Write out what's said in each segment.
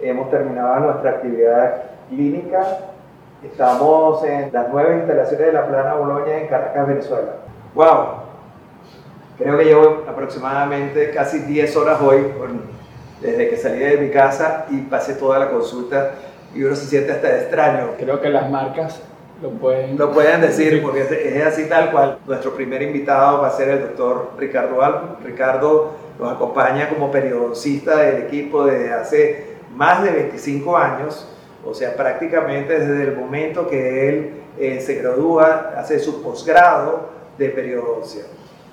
hemos terminado nuestra actividad clínica. Estamos en las nuevas instalaciones de la Plana Boloña en Caracas, Venezuela. ¡Wow! Creo que llevo aproximadamente casi 10 horas hoy desde que salí de mi casa y pasé toda la consulta y uno se siente hasta extraño. Creo que las marcas lo pueden, lo pueden decir porque es así tal cual. Nuestro primer invitado va a ser el doctor Ricardo Alba. Ricardo nos acompaña como periodista del equipo desde hace más de 25 años, o sea, prácticamente desde el momento que él eh, se gradúa, hace su posgrado de periodoncia.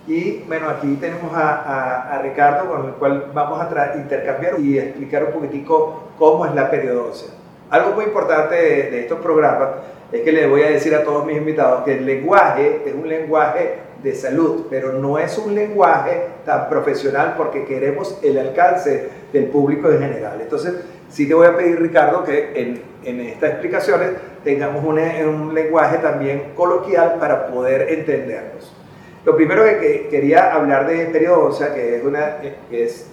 Y bueno, aquí tenemos a, Ricardo con el cual vamos a intercambiar y explicar un poquitico cómo es la periodoncia. Algo muy importante de, de estos programas es que le voy a decir a todos mis invitados que el lenguaje es un lenguaje de salud, pero no es un lenguaje tan profesional porque queremos el alcance del público en general. Entonces, sí te voy a pedir, Ricardo, que en, en estas explicaciones tengamos un, un, lenguaje también coloquial para poder entendernos. Lo primero que, quería hablar de periodoncia, que es, una, que es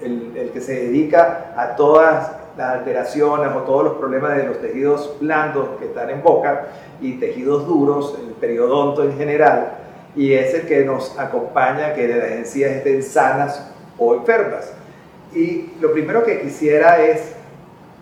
el, el, que se dedica a todas las alteraciones o todos los problemas de los tejidos blandos que están en boca y tejidos duros, el periodonto en general, y es el que nos acompaña que las encías estén sanas o enfermas. Y lo primero que quisiera es,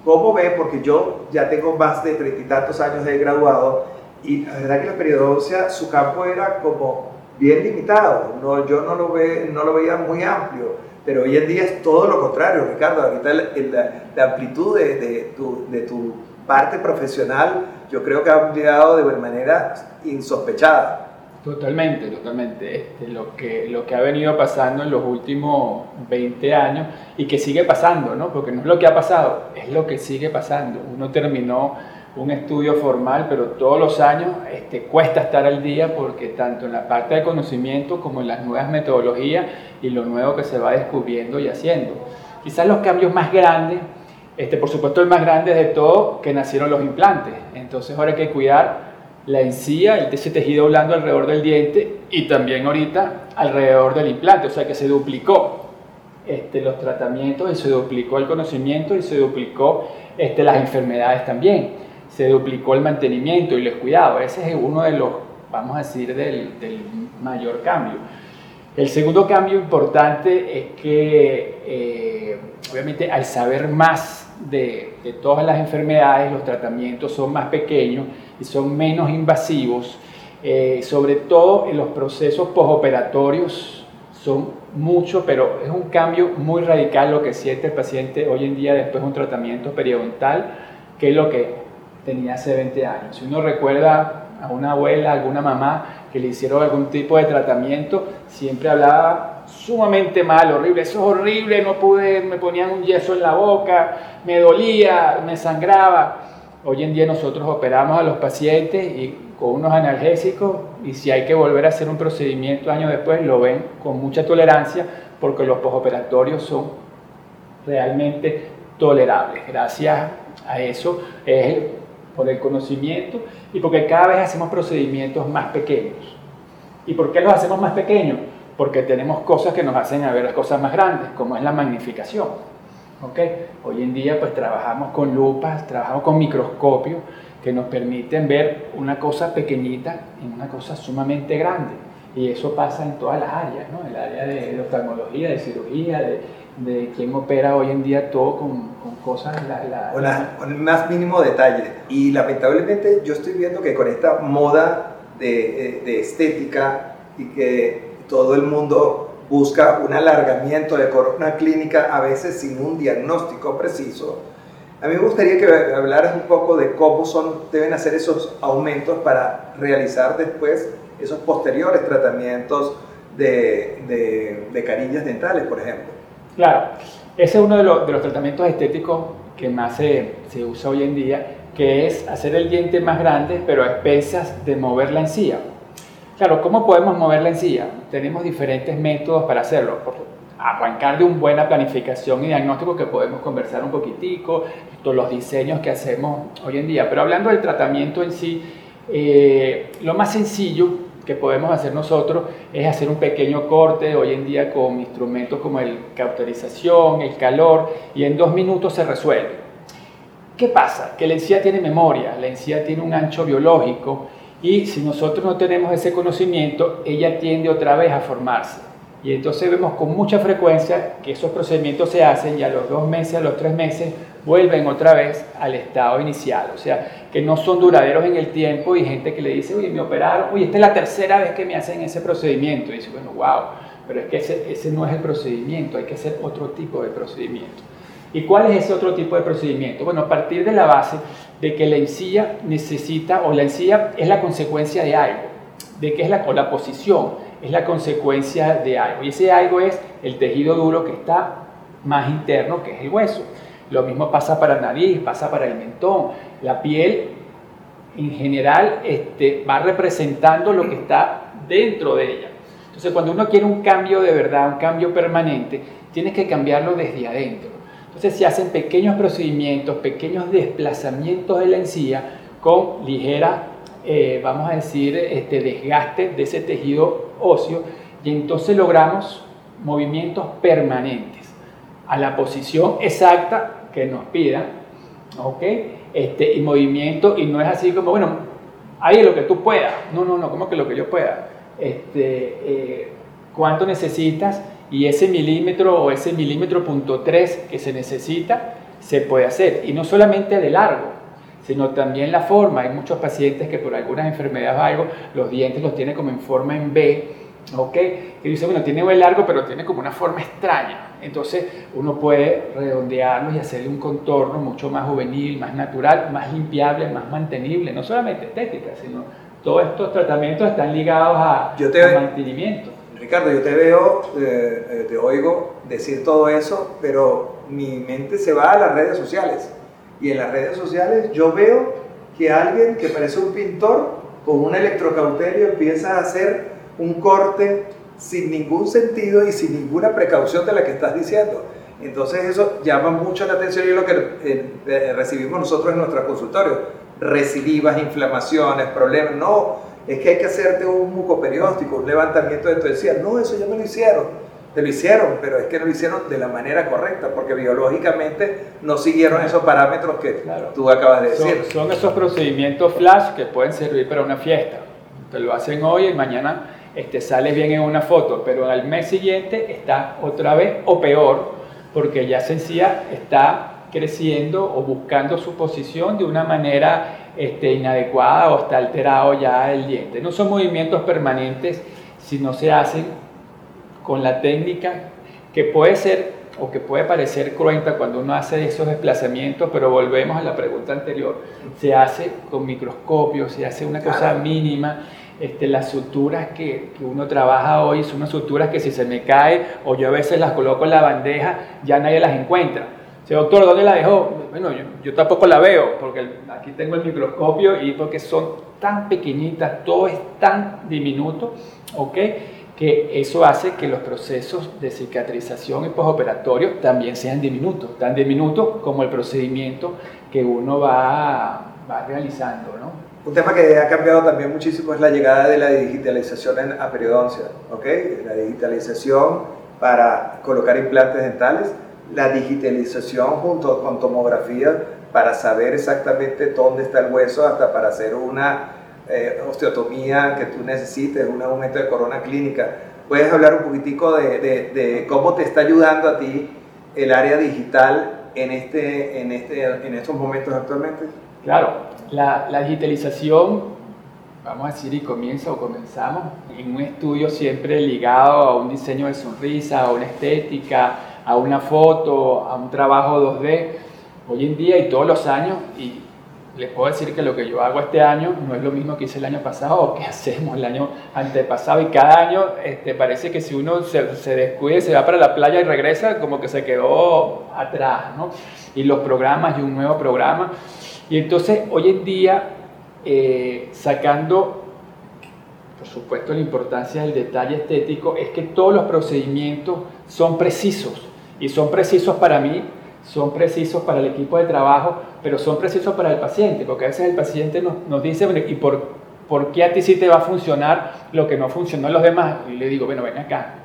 ¿cómo ve? Porque yo ya tengo más de treinta y tantos años de graduado y la verdad que la periodoncia, su campo era como bien limitado, no, yo no lo, ve, no lo veía muy amplio, pero hoy en día es todo lo contrario, Ricardo, ahorita la, la, amplitud de, de, tu, de tu parte profesional yo creo que ha ampliado de manera insospechada. Totalmente, totalmente. Este, lo, que, ha venido pasando en los últimos 20 años y que sigue pasando, ¿no? Porque no es lo que ha pasado, es lo que sigue pasando. Uno terminó un estudio formal, pero todos los años este, cuesta estar al día porque tanto en la parte de conocimiento como en las nuevas metodologías y lo nuevo que se va descubriendo y haciendo. Quizás los cambios más grandes, este, por supuesto el más grande de todo, que nacieron los implantes. Entonces ahora hay que cuidar la encía, ese tejido blando alrededor del diente y también ahorita alrededor del implante, o sea que se duplicó este, los tratamientos y se duplicó el conocimiento y se duplicó este, las enfermedades también, se duplicó el mantenimiento y los cuidados, ese es uno de los, vamos a decir, del, del mayor cambio. El segundo cambio importante es que, eh, obviamente, al saber más de, de todas las enfermedades, los tratamientos son más pequeños, y son menos invasivos, eh, sobre todo en los procesos posoperatorios son mucho, pero es un cambio muy radical lo que siente el paciente hoy en día después de un tratamiento periodontal, que es lo que tenía hace 20 años. Si uno recuerda a una abuela, alguna mamá que le hicieron algún tipo de tratamiento, siempre hablaba sumamente mal, horrible, eso es horrible, no pude, me ponían un yeso en la boca, me dolía, me sangraba. Hoy en día nosotros operamos a los pacientes y con unos analgésicos y si hay que volver a hacer un procedimiento años después lo ven con mucha tolerancia porque los posoperatorios son realmente tolerables. Gracias a eso es por el conocimiento y porque cada vez hacemos procedimientos más pequeños. ¿Y por qué los hacemos más pequeños? Porque tenemos cosas que nos hacen ver las cosas más grandes, como es la magnificación. ¿okay? Hoy en día pues trabajamos con lupas, trabajamos con microscopios que nos permiten ver una cosa pequeñita en una cosa sumamente grande. Y eso pasa en todas las áreas, ¿no? El área de, oftalmología, de cirugía, de, de quién opera hoy en día todo con, con cosas... La, con, el más mínimo detalle. Y lamentablemente yo estoy viendo que con esta moda de, de estética y que todo el mundo busca un alargamiento de corona clínica, a veces sin un diagnóstico preciso. A mí me gustaría que hablaras un poco de cómo son, deben hacer esos aumentos para realizar después esos posteriores tratamientos de, de, carillas dentales, por ejemplo. Claro, ese es uno de los, tratamientos estéticos que más se, usa hoy en día, que es hacer el diente más grande, pero a expensas de mover la encía. Claro, ¿cómo podemos mover la encía? Tenemos diferentes métodos para hacerlo. Arrancar de una buena planificación y diagnóstico que podemos conversar un poquitico, todos los diseños que hacemos hoy en día. Pero hablando del tratamiento en sí, eh, lo más sencillo que podemos hacer nosotros es hacer un pequeño corte hoy en día con instrumentos como el cauterización, el calor, y en dos minutos se resuelve. ¿Qué pasa? Que la encía tiene memoria, la encía tiene un ancho biológico y si nosotros no tenemos ese conocimiento, ella tiende otra vez a formarse. Y entonces vemos con mucha frecuencia que esos procedimientos se hacen y a los dos meses, a los tres meses, vuelven otra vez al estado inicial. O sea, que no son duraderos en el tiempo y gente que le dice, oye, me operaron, oye, esta es la tercera vez que me hacen ese procedimiento. Y dice, bueno, wow, pero es que ese, ese no es el procedimiento, hay que hacer otro tipo de procedimiento. ¿Y cuál es ese otro tipo de procedimiento? Bueno, a partir de la base de que la encía necesita, o la encía es la consecuencia de algo, de que es la, o la posición es la consecuencia de algo. Y ese algo es el tejido duro que está más interno, que es el hueso. Lo mismo pasa para nariz, pasa para el mentón. La piel en general este, va representando lo que está dentro de ella. Entonces, cuando uno quiere un cambio de verdad, un cambio permanente, tienes que cambiarlo desde adentro. Entonces se hacen pequeños procedimientos, pequeños desplazamientos de la encía con ligera, eh, vamos a decir, este desgaste de ese tejido óseo y entonces logramos movimientos permanentes a la posición exacta que nos pidan, ¿ok? Este, y movimiento, y no es así como, bueno, ahí lo que tú puedas, no, no, no, como que lo que yo pueda, este, eh, ¿cuánto necesitas? y ese milímetro o ese milímetro punto 3 que se necesita se puede hacer. Y no solamente de largo, sino también la forma. Hay muchos pacientes que por algunas enfermedades o algo, los dientes los tienen como en forma en B, ¿ok? Y dice, bueno, tiene B largo, pero tiene como una forma extraña. Entonces uno puede redondearlos y hacerle un contorno mucho más juvenil, más natural, más limpiable, más mantenible, no solamente estética, sino todos estos tratamientos están ligados a, Yo te, a mantenimiento. Ricardo, yo te veo, eh, eh, te oigo decir todo eso, pero mi mente se va a las redes sociales. Y en las redes sociales yo veo que alguien que parece un pintor con un electrocauterio empieza a hacer un corte sin ningún sentido y sin ninguna precaución de la que estás diciendo. Entonces eso llama mucho la atención y es lo que eh, recibimos nosotros en nuestro consultorio. Recidivas, inflamaciones, problemas. No, es que hay que hacerte un mucoperióstico, un levantamiento de tu encía. No, eso ya me lo hicieron. Te lo hicieron, pero es que no lo hicieron de la manera correcta, porque biológicamente no siguieron esos parámetros que tú acabas de decir. Son, esos procedimientos flash que pueden servir para una fiesta. Te lo hacen hoy y mañana este, sales bien en una foto, pero al mes siguiente está otra vez o peor, porque ya sencilla está creciendo o buscando su posición de una manera este, inadecuada o está alterado ya el diente. No son movimientos permanentes si no se hacen con la técnica que puede ser o que puede parecer cruenta cuando uno hace esos desplazamientos, pero volvemos a la pregunta anterior, se hace con microscopio, se hace una cosa mínima, este, las suturas que, que, uno trabaja hoy son unas suturas que si se me cae o yo a veces las coloco en la bandeja, ya nadie las encuentra doctor, ¿dónde la dejó? Bueno, yo, tampoco la veo, porque aquí tengo el microscopio y porque son tan pequeñitas, todo es tan diminuto, ¿ok? Que eso hace que los procesos de cicatrización y postoperatorio también sean diminutos, tan diminutos como el procedimiento que uno va, va realizando, ¿no? Un tema que ha cambiado también muchísimo es la llegada de la digitalización en, a periodoncia, ¿ok? La digitalización para colocar implantes dentales la digitalización junto con tomografía para saber exactamente dónde está el hueso, hasta para hacer una eh, osteotomía que tú necesites, un aumento de corona clínica. ¿Puedes hablar un poquitico de, cómo te está ayudando a ti el área digital en, este, este, en estos momentos actualmente? Claro, la, digitalización vamos a decir, y comienza o comenzamos en un estudio siempre ligado a un diseño de sonrisa, a una estética, a una foto, a un trabajo 2D, hoy en día y todos los años, y les puedo decir que lo que yo hago este año no es lo mismo que hice el año pasado o que hacemos el año antepasado y cada año este, parece que si uno se, se descuide, se va para la playa y regresa, como que se quedó atrás, ¿no? Y los programas y un nuevo programa. Y entonces hoy en día, eh, sacando, por supuesto, la importancia del detalle estético, es que todos los procedimientos son precisos y son precisos para mí son precisos para el equipo de trabajo, pero son precisos para el paciente, porque a veces el paciente nos, nos dice, bueno, ¿y por, por qué a ti sí te va a funcionar lo que no funcionó a los demás? Y le digo, bueno, ven acá,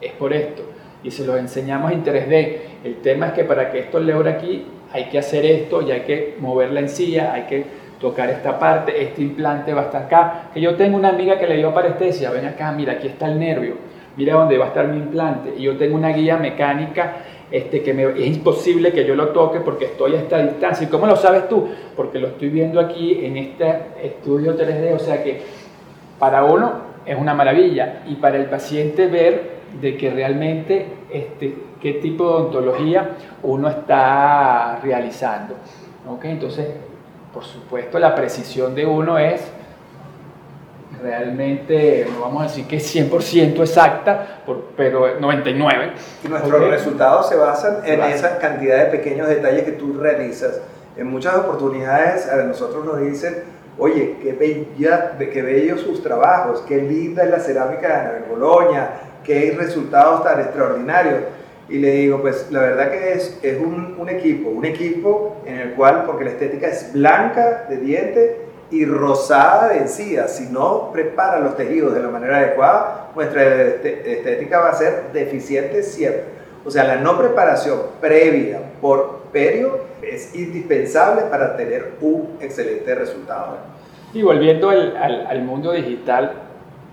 es por esto. Y se lo enseñamos en 3D. El tema es que para que esto logre aquí, hay que hacer esto y hay que mover la encía, hay que tocar esta parte, este implante va a estar acá. Que yo tengo una amiga que le dio parestesia, ven acá, mira, aquí está el nervio, mira dónde va a estar mi implante. Y yo tengo una guía mecánica este, que es imposible que yo lo toque porque estoy a esta distancia. ¿Y cómo lo sabes tú? Porque lo estoy viendo aquí en este estudio 3D, o sea que para uno es una maravilla y para el paciente ver de que realmente este, qué tipo de odontología uno está realizando. ¿okay? Entonces, por supuesto, la precisión de uno es realmente, no vamos a decir que es 100% exacta, pero 99. Y nuestros resultados se basan en esa cantidad de pequeños detalles que tú realizas. En muchas oportunidades a nosotros nos dicen, oye, qué, bella, qué bellos sus trabajos, qué linda es la cerámica de Ana Boloña, qué resultados tan extraordinarios. Y le digo, pues la verdad que es, es un, equipo, un equipo en el cual, porque la estética es blanca de diente, y rosada de encía, si no prepara los tejidos de la manera adecuada, nuestra estética va a ser deficiente siempre. O sea, la no preparación previa por perio es indispensable para tener un excelente resultado. Y volviendo al, al, mundo digital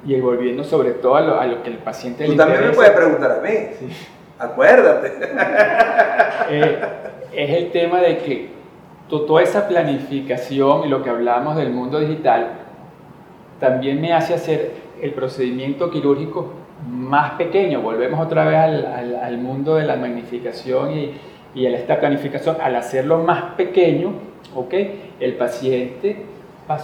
y volviendo sobre todo a lo, a lo que el paciente Tú también me puedes preguntar a mí. Acuérdate. Eh, es el tema de que toda esa planificación y lo que hablamos del mundo digital también me hace hacer el procedimiento quirúrgico más pequeño. Volvemos otra vez al, al, mundo de la magnificación y, y a esta planificación. Al hacerlo más pequeño, ¿okay? el paciente va a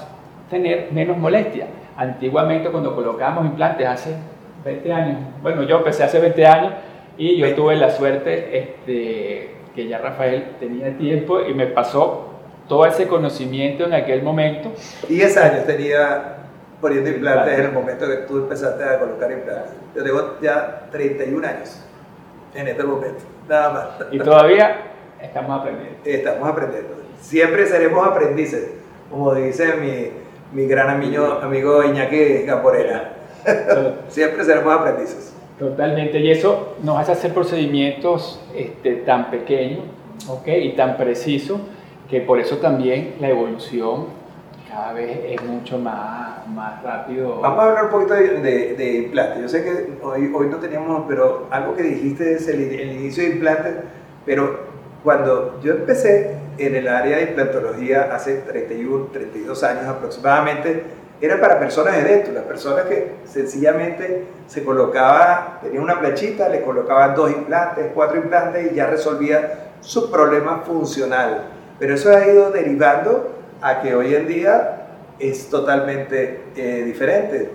tener menos molestia. Antiguamente cuando colocábamos implantes hace 20 años, bueno yo empecé hace 20 años y yo tuve la suerte este, que ya Rafael tenía tiempo y me pasó todo ese conocimiento en aquel momento. 10 años tenía poniendo implantes en el momento que tú empezaste a colocar implantes. Yo tengo ya 31 años en este momento, nada más. Y todavía estamos aprendiendo. Estamos aprendiendo. Siempre seremos aprendices, como dice mi, mi gran amigo, amigo Iñaki Caporera. Siempre seremos aprendices. Totalmente, y eso nos hace hacer procedimientos este, tan pequeños y tan precisos que por eso también la evolución cada vez es mucho más, más rápido. Vamos a hablar un poquito de, de, implantes. Yo sé que hoy, hoy no teníamos, pero algo que dijiste es el, el inicio de implantes, pero cuando yo empecé en el área de implantología hace 31, 32 años aproximadamente, era para personas de dentro, las personas que sencillamente se colocaba, tenía una planchita, le colocaban dos implantes, cuatro implantes y ya resolvía su problema funcional. Pero eso ha ido derivando a que hoy en día es totalmente eh, diferente.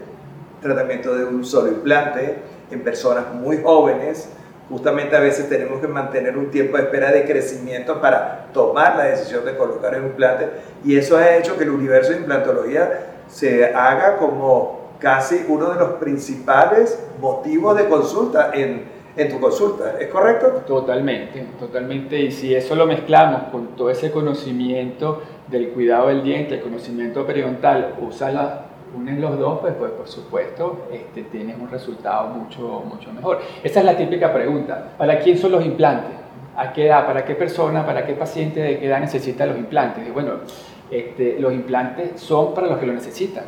Tratamiento de un solo implante en personas muy jóvenes, justamente a veces tenemos que mantener un tiempo de espera de crecimiento para tomar la decisión de colocar un implante y eso ha hecho que el universo de implantología se haga como casi uno de los principales motivos de consulta en, en tu consulta. ¿Es correcto? Totalmente, totalmente. Y si eso lo mezclamos con todo ese conocimiento del cuidado del diente, el conocimiento periodontal, usa unen los dos, pues, pues por supuesto este, tienes un resultado mucho, mucho mejor. Esa es la típica pregunta. ¿Para quién son los implantes? ¿A qué edad? ¿Para qué persona? ¿Para qué paciente de qué edad necesita los implantes? Y bueno, este, los implantes son para los que lo necesitan.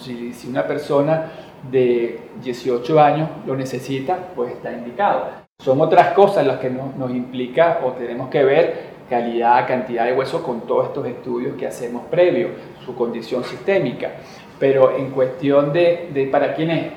si, una persona de 18 años lo necesita, pues está indicado. Son otras cosas las que nos, nos implica o tenemos que ver calidad, cantidad de hueso con todos estos estudios que hacemos previo, su condición sistémica. Pero en cuestión de, de para quién es,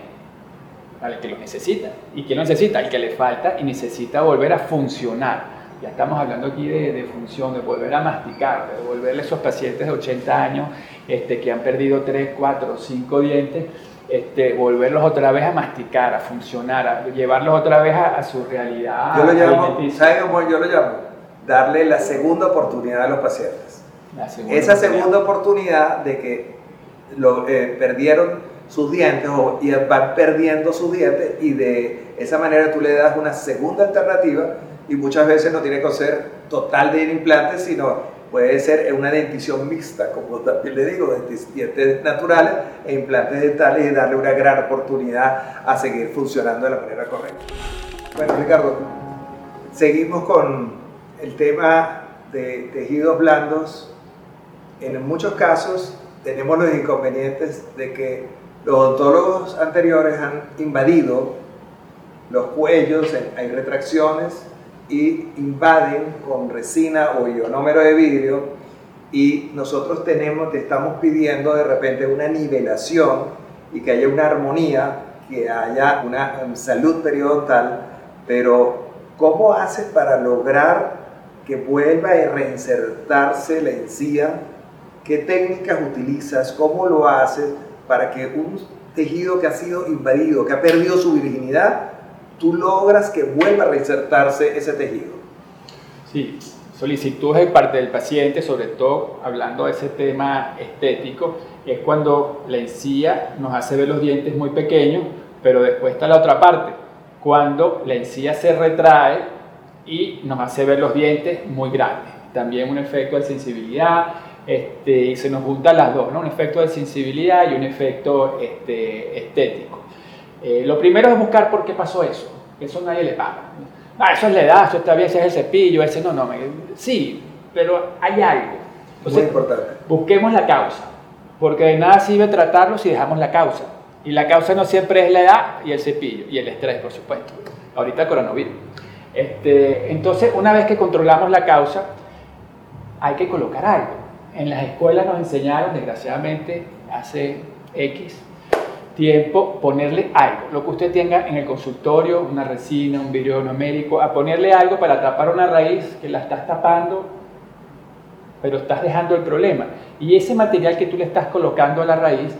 para el que lo necesita. ¿Y quién lo necesita? El que le falta y necesita volver a funcionar. ya estamos hablando aquí de, función, de volver a masticar, de devolverle a esos pacientes de 80 años este, que han perdido 3, 4, 5 dientes, este, volverlos otra vez a masticar, a funcionar, a llevarlos otra vez a, su realidad. Yo lo llamo, ¿sabe cómo yo lo llamo? Darle la segunda oportunidad a los pacientes. Esa segunda oportunidad de que lo, eh, perdieron sus dientes o van perdiendo sus dientes y de esa manera tú le das una segunda alternativa y muchas veces no tiene que ser total de implantes, sino puede ser una dentición mixta, como también le digo, dientes naturales e implantes dentales y darle una gran oportunidad a seguir funcionando de la manera correcta. Bueno, Ricardo, seguimos con el tema de tejidos blandos. En muchos casos tenemos los inconvenientes de que los odontólogos anteriores han invadido los cuellos, hay retracciones y invaden con resina o ionómero de vidrio y nosotros tenemos, te estamos pidiendo de repente una nivelación y que haya una armonía, que haya una salud periodontal, pero ¿cómo haces para lograr que vuelva a reinsertarse la encía? ¿Qué técnicas utilizas? ¿Cómo lo haces? para que un tejido que ha sido invadido, que ha perdido su virginidad, tú logras que vuelva a reinsertarse ese tejido. Sí, solicitudes de parte del paciente, sobre todo hablando de ese tema estético, es cuando la encía nos hace ver los dientes muy pequeños, pero después está la otra parte, cuando la encía se retrae y nos hace ver los dientes muy grandes. También un efecto de sensibilidad, este, y se nos juntan las dos, ¿no? un efecto de sensibilidad y un efecto este, estético. Eh, lo primero es buscar por qué pasó eso, eso nadie le paga. Ah, eso es la edad, eso todavía ese es el cepillo, ese no, no, sí, pero hay algo. Muy importante. Busquemos la causa, porque de nada sirve tratarlo si dejamos la causa. Y la causa no siempre es la edad y el cepillo, y el estrés, por supuesto. Ahorita el coronavirus. Este, entonces, una vez que controlamos la causa, hay que colocar algo en las escuelas nos enseñaron, desgraciadamente, hace X tiempo, ponerle algo, lo que usted tenga en el consultorio, una resina, un vidrio numérico, a ponerle algo para tapar una raíz que la estás tapando, pero estás dejando el problema. Y ese material que tú le estás colocando a la raíz,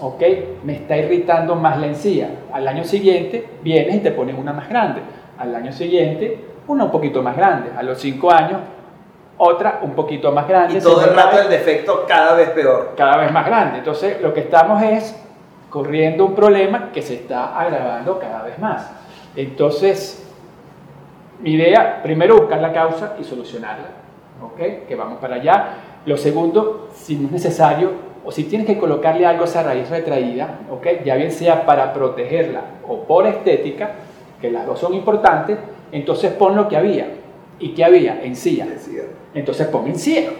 ok, me está irritando más la encía. Al año siguiente vienes y te pones una más grande. Al año siguiente, una un poquito más grande. A los cinco años, otra un poquito más grande. Y todo el rato el defecto cada vez peor. Cada vez más grande. Entonces lo que estamos es corriendo un problema que se está agravando cada vez más. Entonces, mi idea, primero buscar la causa y solucionarla. ¿Ok? Que vamos para allá. Lo segundo, si no es necesario o si tienes que colocarle algo a esa raíz retraída, ¿ok? Ya bien sea para protegerla o por estética, que las dos son importantes, entonces pon lo que había. ¿Y qué había? Encía. Entonces pon encía.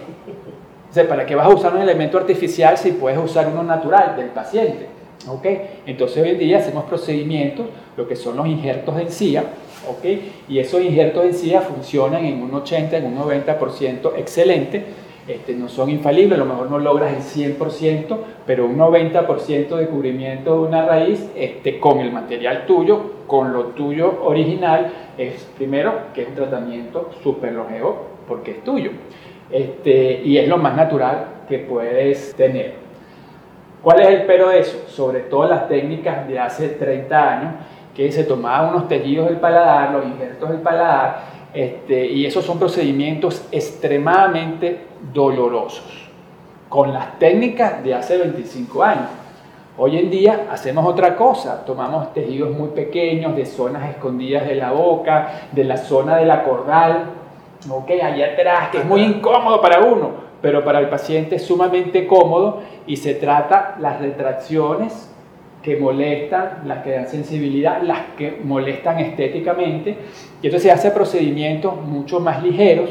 O ¿para qué vas a usar un elemento artificial si puedes usar uno natural del paciente? ¿Ok? Entonces hoy en día hacemos procedimientos, lo que son los injertos de encía, ¿ok? Y esos injertos de encía funcionan en un 80, en un 90% excelente. Este, no son infalibles, a lo mejor no logras el 100%, pero un 90% de cubrimiento de una raíz este, con el material tuyo, con lo tuyo original, es primero que es un tratamiento súper longevo, porque es tuyo. Este, y es lo más natural que puedes tener. ¿Cuál es el pero de eso? Sobre todo las técnicas de hace 30 años, que se tomaban unos tejidos del paladar, los injertos del paladar, este, y esos son procedimientos extremadamente dolorosos, con las técnicas de hace 25 años. Hoy en día hacemos otra cosa, tomamos tejidos muy pequeños de zonas escondidas de la boca, de la zona de la cordal, ok, allá atrás, que es muy incómodo para uno, pero para el paciente es sumamente cómodo y se trata las retracciones que molestan, las que dan sensibilidad, las que molestan estéticamente, y entonces se hace procedimientos mucho más ligeros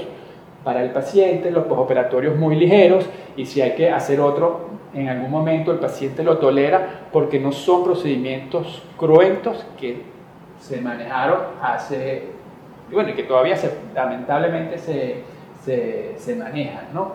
para el paciente, los postoperatorios muy ligeros, y si hay que hacer otro en algún momento el paciente lo tolera porque no son procedimientos cruentos que se manejaron hace y que todavía se, lamentablemente se, se, se manejan, ¿no?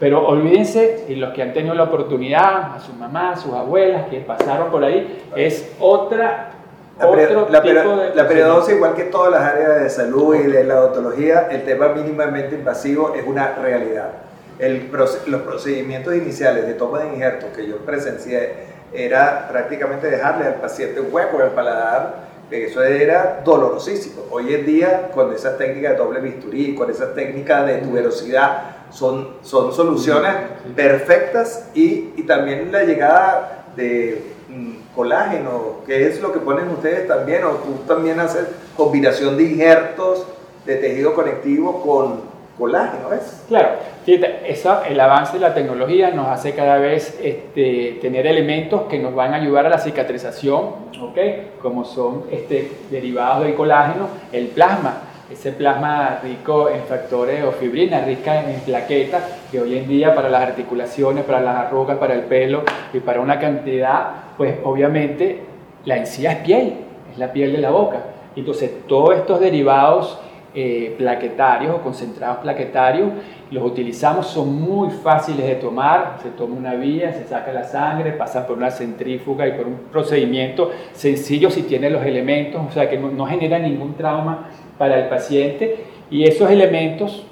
Pero olvídense, y los que han tenido la oportunidad, a sus mamás, a sus abuelas que pasaron por ahí, es otra La, otro la, tipo de la periodoncia, igual que todas las áreas de salud y de la odontología, el tema mínimamente invasivo es una realidad. El, los procedimientos iniciales de toma de injertos que yo presencié era prácticamente dejarle al paciente un hueco en el paladar, eso era dolorosísimo. Hoy en día, con esas técnicas de doble bisturí, con esas técnicas de tuberosidad, son, son soluciones perfectas y, y también la llegada de mm, colágeno, que es lo que ponen ustedes también, o tú también haces combinación de injertos de tejido conectivo con colágeno, ¿ves? Claro, fíjate, el avance de la tecnología nos hace cada vez este, tener elementos que nos van a ayudar a la cicatrización, ¿ok? Como son este, derivados del colágeno, el plasma, ese plasma rico en factores o fibrina, rica en plaquetas, que hoy en día para las articulaciones, para las arrugas, para el pelo y para una cantidad, pues obviamente la encía es piel, es la piel de la boca. Entonces todos estos derivados eh, plaquetarios o concentrados plaquetarios, los utilizamos, son muy fáciles de tomar, se toma una vía, se saca la sangre, pasa por una centrífuga y por un procedimiento sencillo si tiene los elementos, o sea que no, genera ningún trauma para el paciente y esos elementos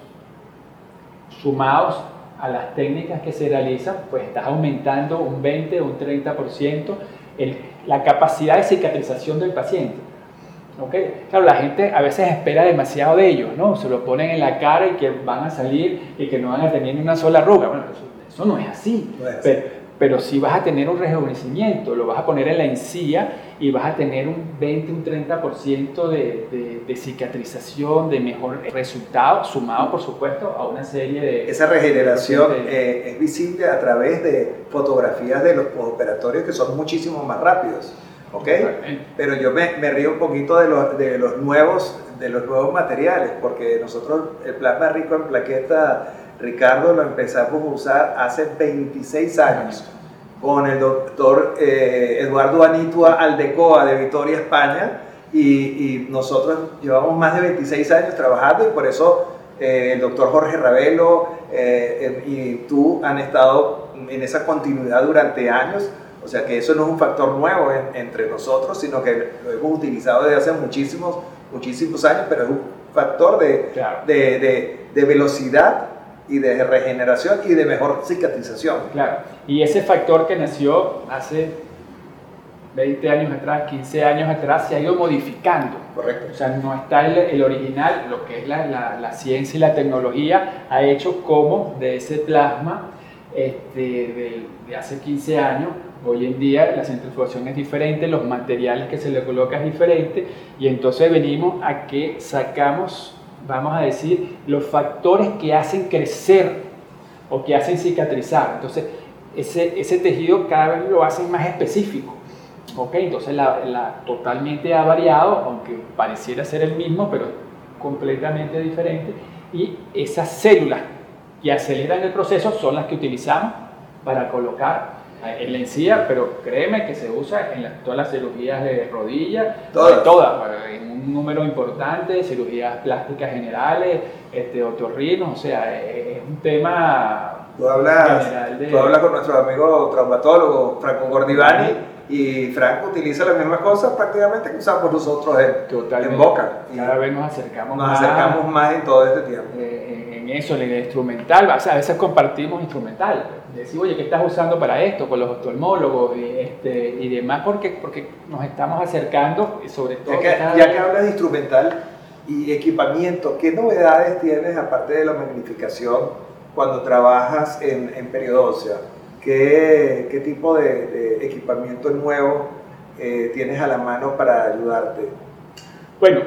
sumados a las técnicas que se realizan, pues estás aumentando un 20 o un 30% el, la capacidad de cicatrización del paciente. Okay. Claro, la gente a veces espera demasiado de ellos, ¿no? Se lo ponen en la cara y que van a salir y que no van a tener ni una sola arruga. Bueno, eso, no es así. Pero, pero sí vas a tener un rejuvenecimiento, lo vas a poner en la encía y vas a tener un 20, un 30% de, de, de, cicatrización, de mejor resultado, sumado por supuesto a una serie de... Esa regeneración eh, es visible a través de fotografías de los postoperatorios que son muchísimo más rápidos. ¿Ok? Pero yo me, me, río un poquito de los, de los, nuevos, de los nuevos materiales, porque nosotros el plasma rico en plaqueta, Ricardo, lo empezamos a usar hace 26 años con el doctor eh, Eduardo Anitua Aldecoa de Vitoria, España, y, y, nosotros llevamos más de 26 años trabajando y por eso eh, el doctor Jorge Ravelo eh, y tú han estado en esa continuidad durante años o sea que eso no es un factor nuevo entre nosotros, sino que lo hemos utilizado desde hace muchísimos, muchísimos años, pero es un factor de, de, de, velocidad y de regeneración y de mejor cicatrización. Claro, y ese factor que nació hace 20 años atrás, 15 años atrás, se ha ido modificando. Correcto. O sea, no está el, el original, lo que es la, la, la, ciencia y la tecnología ha hecho como de ese plasma este, de, de hace 15 años Hoy en día la centrifugación es diferente, los materiales que se le coloca es diferente y entonces venimos a que sacamos, vamos a decir, los factores que hacen crecer o que hacen cicatrizar. Entonces ese, ese tejido cada vez lo hacen más específico. ¿ok? Entonces la, la, totalmente ha variado, aunque pareciera ser el mismo, pero completamente diferente. Y esas células que aceleran el proceso son las que utilizamos para colocar en la encía, pero créeme que se usa en todas las cirugías de rodilla, todas, todas en un número importante, de cirugías plásticas generales, este, otorrinos, o sea, es, un tema tú hablas, de... tú hablas con nuestro amigo traumatólogo Franco Gordivani y Franco utiliza las mismas cosas prácticamente que usamos nosotros en, en Boca. Cada vez nos acercamos nos más. acercamos más en todo este tiempo. Eh, en, eso, en el instrumental, o sea, a veces compartimos instrumental decir, oye, ¿qué estás usando para esto? Con los oftalmólogos y, este, y demás, porque, porque nos estamos acercando, sobre todo... Ya que, ya que hablas de instrumental y equipamiento, ¿qué novedades tienes aparte de la magnificación cuando trabajas en, en periodoncia? ¿Qué, ¿Qué, tipo de, de equipamiento nuevo eh, tienes a la mano para ayudarte? Bueno,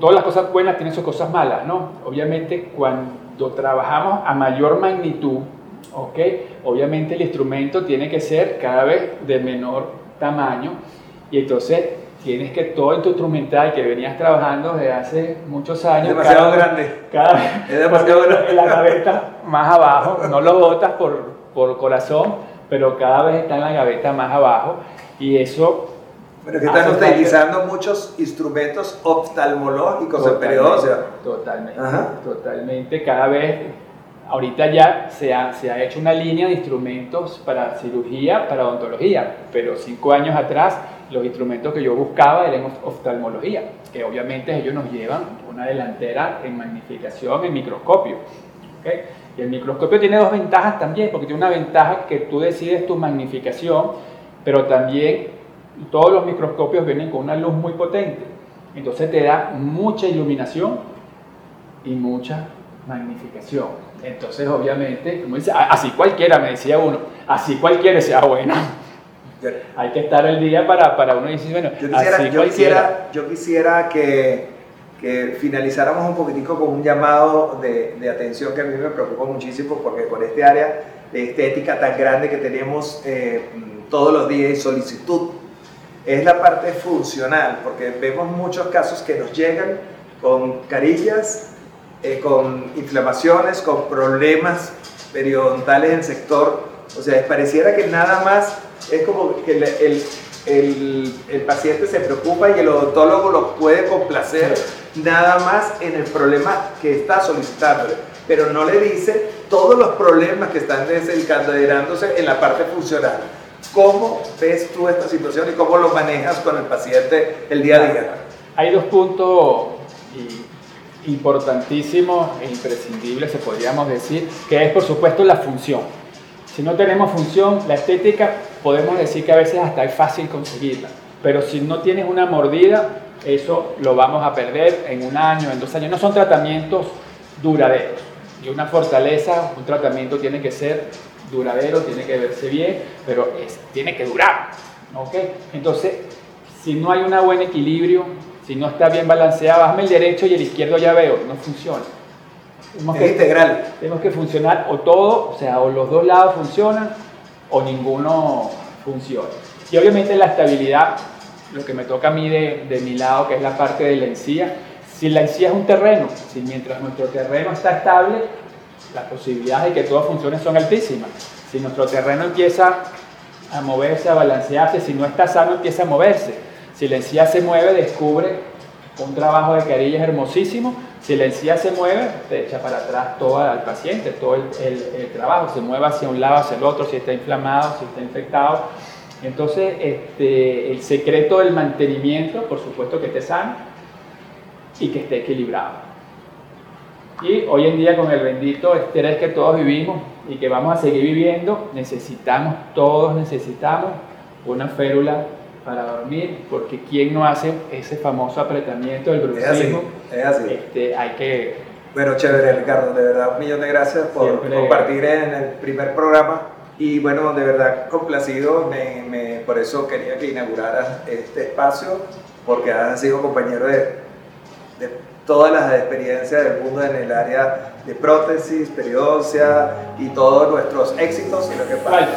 todas las cosas buenas tienen sus cosas malas, ¿no? Obviamente cuando trabajamos a mayor magnitud, ¿ok? Obviamente el instrumento tiene que ser cada vez de menor tamaño y entonces tienes que todo tu instrumental que venías trabajando desde hace muchos años. Es demasiado grande. Cada. Es demasiado grande. La gaveta más abajo, no lo botas por, por corazón, pero cada vez está en la gaveta más abajo y eso bueno, que están utilizando muchos instrumentos oftalmológicos en periodosia. Totalmente, totalmente. Cada vez Ahorita ya se ha, se ha, hecho una línea de instrumentos para cirugía, para odontología, pero cinco años atrás los instrumentos que yo buscaba eran oftalmología, que obviamente ellos nos llevan una delantera en magnificación, en microscopio. Y el microscopio tiene dos ventajas también, porque tiene una ventaja que tú decides tu magnificación, pero también todos los microscopios vienen con una luz muy potente. Entonces te da mucha iluminación y mucha magnificación. Entonces, obviamente, como dice, así cualquiera, me decía uno, así cualquiera sea bueno. Hay que estar el día para, para uno decir, bueno, yo quisiera, así yo quisiera, yo quisiera que, que, finalizáramos un poquitico con un llamado de, de, atención que a mí me preocupa muchísimo porque con este área de estética tan grande que tenemos eh, todos los días y solicitud, es la parte funcional, porque vemos muchos casos que nos llegan con carillas, eh, con inflamaciones, con problemas periodontales en el sector. O sea, pareciera que nada más es como que el, el, el, paciente se preocupa y el odontólogo lo puede complacer nada más en el problema que está solicitando, pero no le dice todos los problemas que están desencadenándose en la parte funcional. ¿Cómo ves tú esta situación y cómo lo manejas con el paciente el día a día? Hay dos puntos importantísimos e imprescindibles, se podríamos decir, que es por supuesto la función. Si no tenemos función, la estética podemos decir que a veces hasta es fácil conseguirla, pero si no tienes una mordida, eso lo vamos a perder en un año, en dos años. No son tratamientos duraderos. Y una fortaleza, un tratamiento tiene que ser duradero, tiene que verse bien, pero es, tiene que durar. ¿ok? Entonces, si no hay un buen equilibrio, si no está bien balanceado, hazme el derecho y el izquierdo ya veo, no funciona. Tenemos es integral. Tenemos que funcionar o todo, o sea, o los dos lados funcionan o ninguno funciona. Y obviamente la estabilidad, lo que me toca a mí de, de mi lado, que es la parte de la encía, si la encía es un terreno, si mientras nuestro terreno está estable, las posibilidades de que todo funcione son altísimas. Si nuestro terreno empieza a moverse, a balancearse, si no está sano, empieza a moverse. Si la encía se mueve, descubre un trabajo de carillas hermosísimo. Si la encía se mueve, te echa para atrás todo al paciente, todo el, trabajo, se mueve hacia un lado, hacia el otro, si está inflamado, si está infectado. Entonces, este, el secreto del mantenimiento, por supuesto que esté sano y que esté equilibrado. Y hoy en día con el bendito estrés que todos vivimos y que vamos a seguir viviendo, necesitamos, todos necesitamos una férula para dormir, porque ¿quién no hace ese famoso apretamiento del bruxismo? Es así, Este, hay que... Bueno, chévere Ricardo, de verdad un millón de gracias por compartir en el primer programa y bueno, de verdad complacido, me, por eso quería que inauguraras este espacio, porque has sido compañero de, de todas las experiencias del mundo en el área de prótesis, periodoncia y todos nuestros éxitos y lo que pasa.